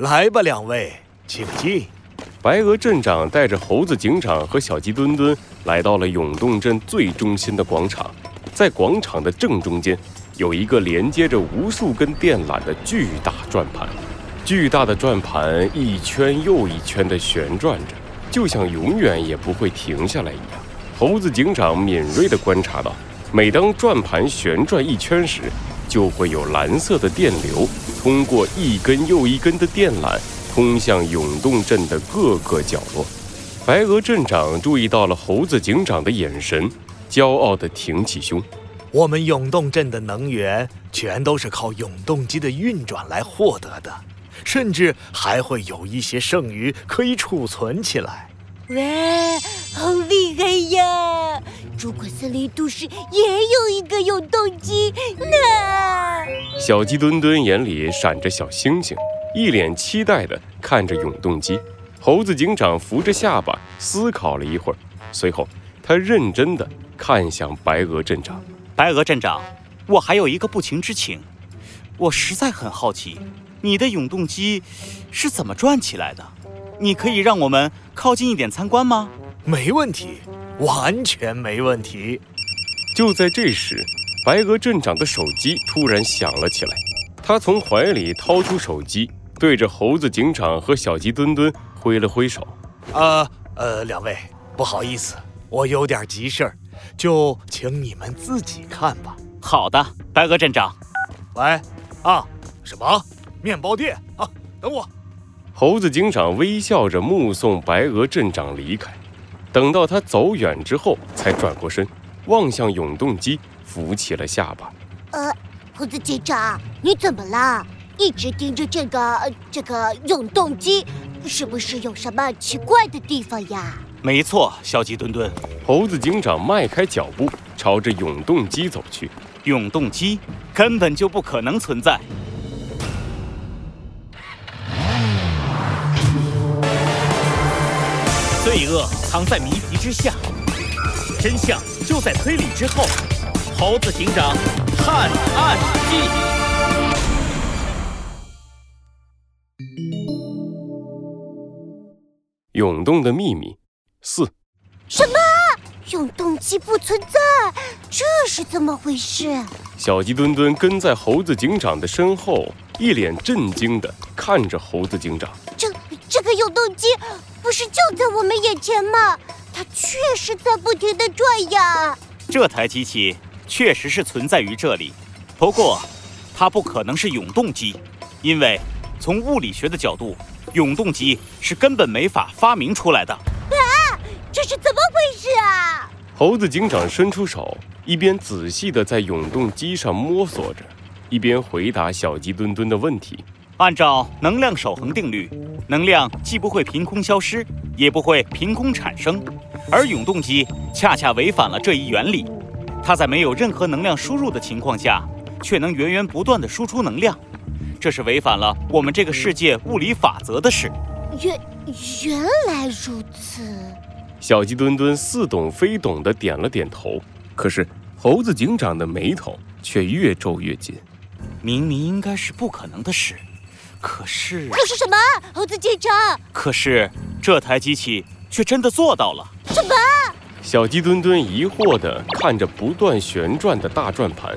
来吧，两位，请进。白鹅镇长带着猴子警长和小鸡墩墩来到了永动镇最中心的广场，在广场的正中间有一个连接着无数根电缆的巨大转盘，巨大的转盘一圈又一圈地旋转着，就像永远也不会停下来一样。猴子警长敏锐地观察到，每当转盘旋转一圈时，就会有蓝色的电流通过一根又一根的电缆。通向永动镇的各个角落，白鹅镇长注意到了猴子警长的眼神，骄傲地挺起胸。我们永动镇的能源全都是靠永动机的运转来获得的，甚至还会有一些剩余可以储存起来。哇，好厉害呀！如果森林都市也有一个永动机，那……小鸡墩墩眼里闪着小星星。一脸期待地看着永动机，猴子警长扶着下巴思考了一会儿，随后他认真地看向白鹅镇长。白鹅镇长，我还有一个不情之请，我实在很好奇，你的永动机是怎么转起来的？你可以让我们靠近一点参观吗？没问题，完全没问题。就在这时，白鹅镇长的手机突然响了起来，他从怀里掏出手机。对着猴子警长和小鸡墩墩挥了挥手，呃呃，两位不好意思，我有点急事儿，就请你们自己看吧。好的，白鹅镇长。喂，啊，什么面包店啊？等我。猴子警长微笑着目送白鹅镇长离开，等到他走远之后，才转过身望向永动机，扶起了下巴。呃，猴子警长，你怎么了？一直盯着这个这个永动机，是不是有什么奇怪的地方呀？没错，小鸡墩墩。猴子警长迈开脚步，朝着永动机走去。永动机根本就不可能存在。罪恶藏在谜题之下，真相就在推理之后。猴子警长探案记。涌动的秘密四，什么？永动机不存在？这是怎么回事？小鸡墩墩跟在猴子警长的身后，一脸震惊地看着猴子警长。这这个永动机不是就在我们眼前吗？它确实在不停地转呀。这台机器确实是存在于这里，不过它不可能是永动机，因为从物理学的角度。永动机是根本没法发明出来的啊！这是怎么回事啊？猴子警长伸出手，一边仔细的在永动机上摸索着，一边回答小鸡墩墩的问题。按照能量守恒定律，能量既不会凭空消失，也不会凭空产生，而永动机恰恰违反了这一原理。它在没有任何能量输入的情况下，却能源源不断的输出能量。这是违反了我们这个世界物理法则的事。原原来如此，小鸡墩墩似懂非懂的点了点头。可是猴子警长的眉头却越皱越紧。明明应该是不可能的事，可是可是什么？猴子警长？可是这台机器却真的做到了。什么？小鸡墩墩疑惑地看着不断旋转的大转盘。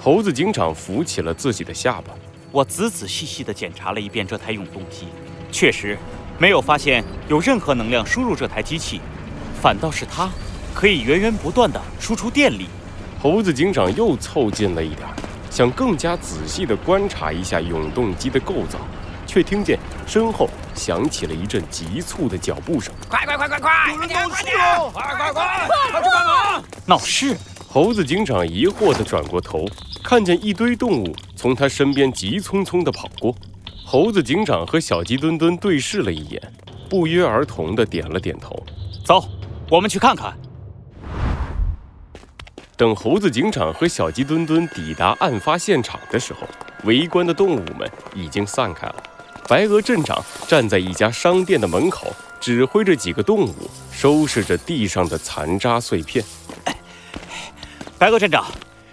猴子警长扶起了自己的下巴。我仔仔细细地检查了一遍这台永动机，确实没有发现有任何能量输入这台机器，反倒是它可以源源不断地输出电力。猴子警长又凑近了一点，想更加仔细地观察一下永动机的构造，却听见身后响起了一阵急促的脚步声：“快快快快快！有人闹事哦！快快快，快去帮忙！闹事！”猴子警长疑惑地转过头，看见一堆动物从他身边急匆匆地跑过。猴子警长和小鸡墩墩对视了一眼，不约而同地点了点头。走，我们去看看。等猴子警长和小鸡墩墩抵达案发现场的时候，围观的动物们已经散开了。白鹅镇长站在一家商店的门口，指挥着几个动物收拾着地上的残渣碎片。白鹅镇长，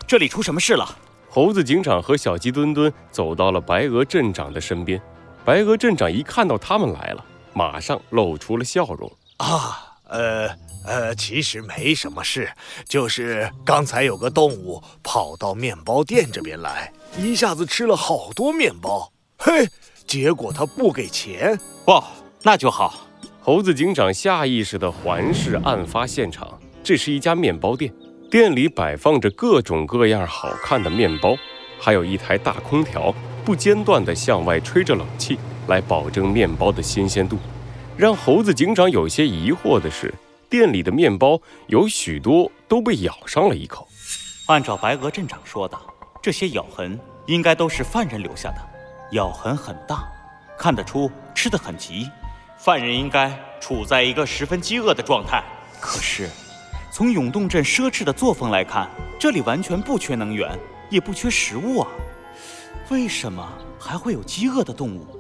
这里出什么事了？猴子警长和小鸡墩墩走到了白鹅镇长的身边。白鹅镇长一看到他们来了，马上露出了笑容。啊，呃呃，其实没什么事，就是刚才有个动物跑到面包店这边来，一下子吃了好多面包，嘿，结果他不给钱。哇，那就好。猴子警长下意识地环视案发现场，这是一家面包店，店里摆放着各种各样好看的面包，还有一台大空调，不间断地向外吹着冷气，来保证面包的新鲜度。让猴子警长有些疑惑的是，店里的面包有许多都被咬上了一口。按照白鹅镇长说的，这些咬痕应该都是犯人留下的，咬痕很大，看得出吃得很急。犯人应该处在一个十分饥饿的状态。可是，从永动镇奢侈的作风来看，这里完全不缺能源，也不缺食物啊。为什么还会有饥饿的动物？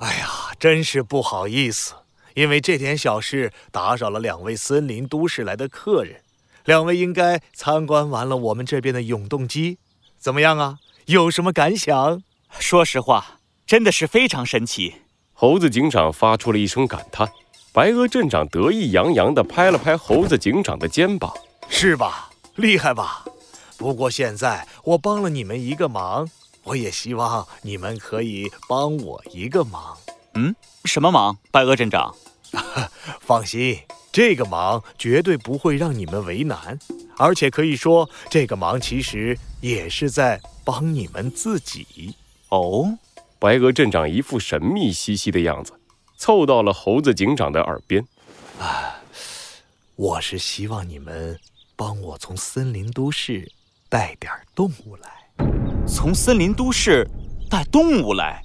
哎呀，真是不好意思，因为这点小事打扰了两位森林都市来的客人。两位应该参观完了我们这边的永动机，怎么样啊？有什么感想？说实话，真的是非常神奇。猴子警长发出了一声感叹，白鹅镇长得意洋洋地拍了拍猴子警长的肩膀：“是吧？厉害吧？不过现在我帮了你们一个忙，我也希望你们可以帮我一个忙。嗯，什么忙？白鹅镇长，放心，这个忙绝对不会让你们为难，而且可以说，这个忙其实也是在帮你们自己。哦。”白鹅镇长一副神秘兮兮的样子，凑到了猴子警长的耳边：“啊，我是希望你们帮我从森林都市带点动物来。从森林都市带动物来？”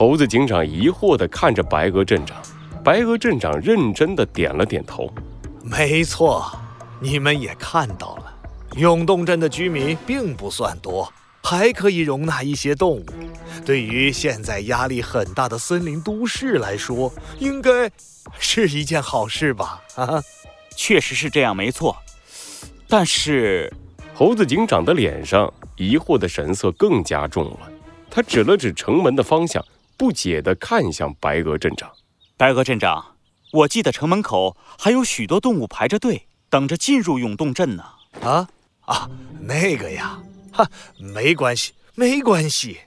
猴子警长疑惑地看着白鹅镇长，白鹅镇长认真地点了点头：“没错，你们也看到了，永动镇的居民并不算多。”还可以容纳一些动物，对于现在压力很大的森林都市来说，应该是一件好事吧？啊，确实是这样，没错。但是，猴子警长的脸上疑惑的神色更加重了。他指了指城门的方向，不解地看向白鹅镇长。白鹅镇长，我记得城门口还有许多动物排着队，等着进入永动镇呢。啊啊，那个呀。哈，没关系，没关系。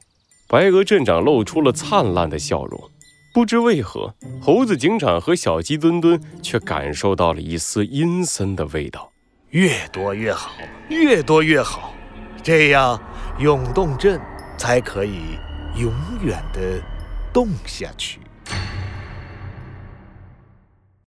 白鹅镇长露出了灿烂的笑容。不知为何，猴子警长和小鸡墩墩却感受到了一丝阴森的味道。越多越好，越多越好，这样永动镇才可以永远的动下去。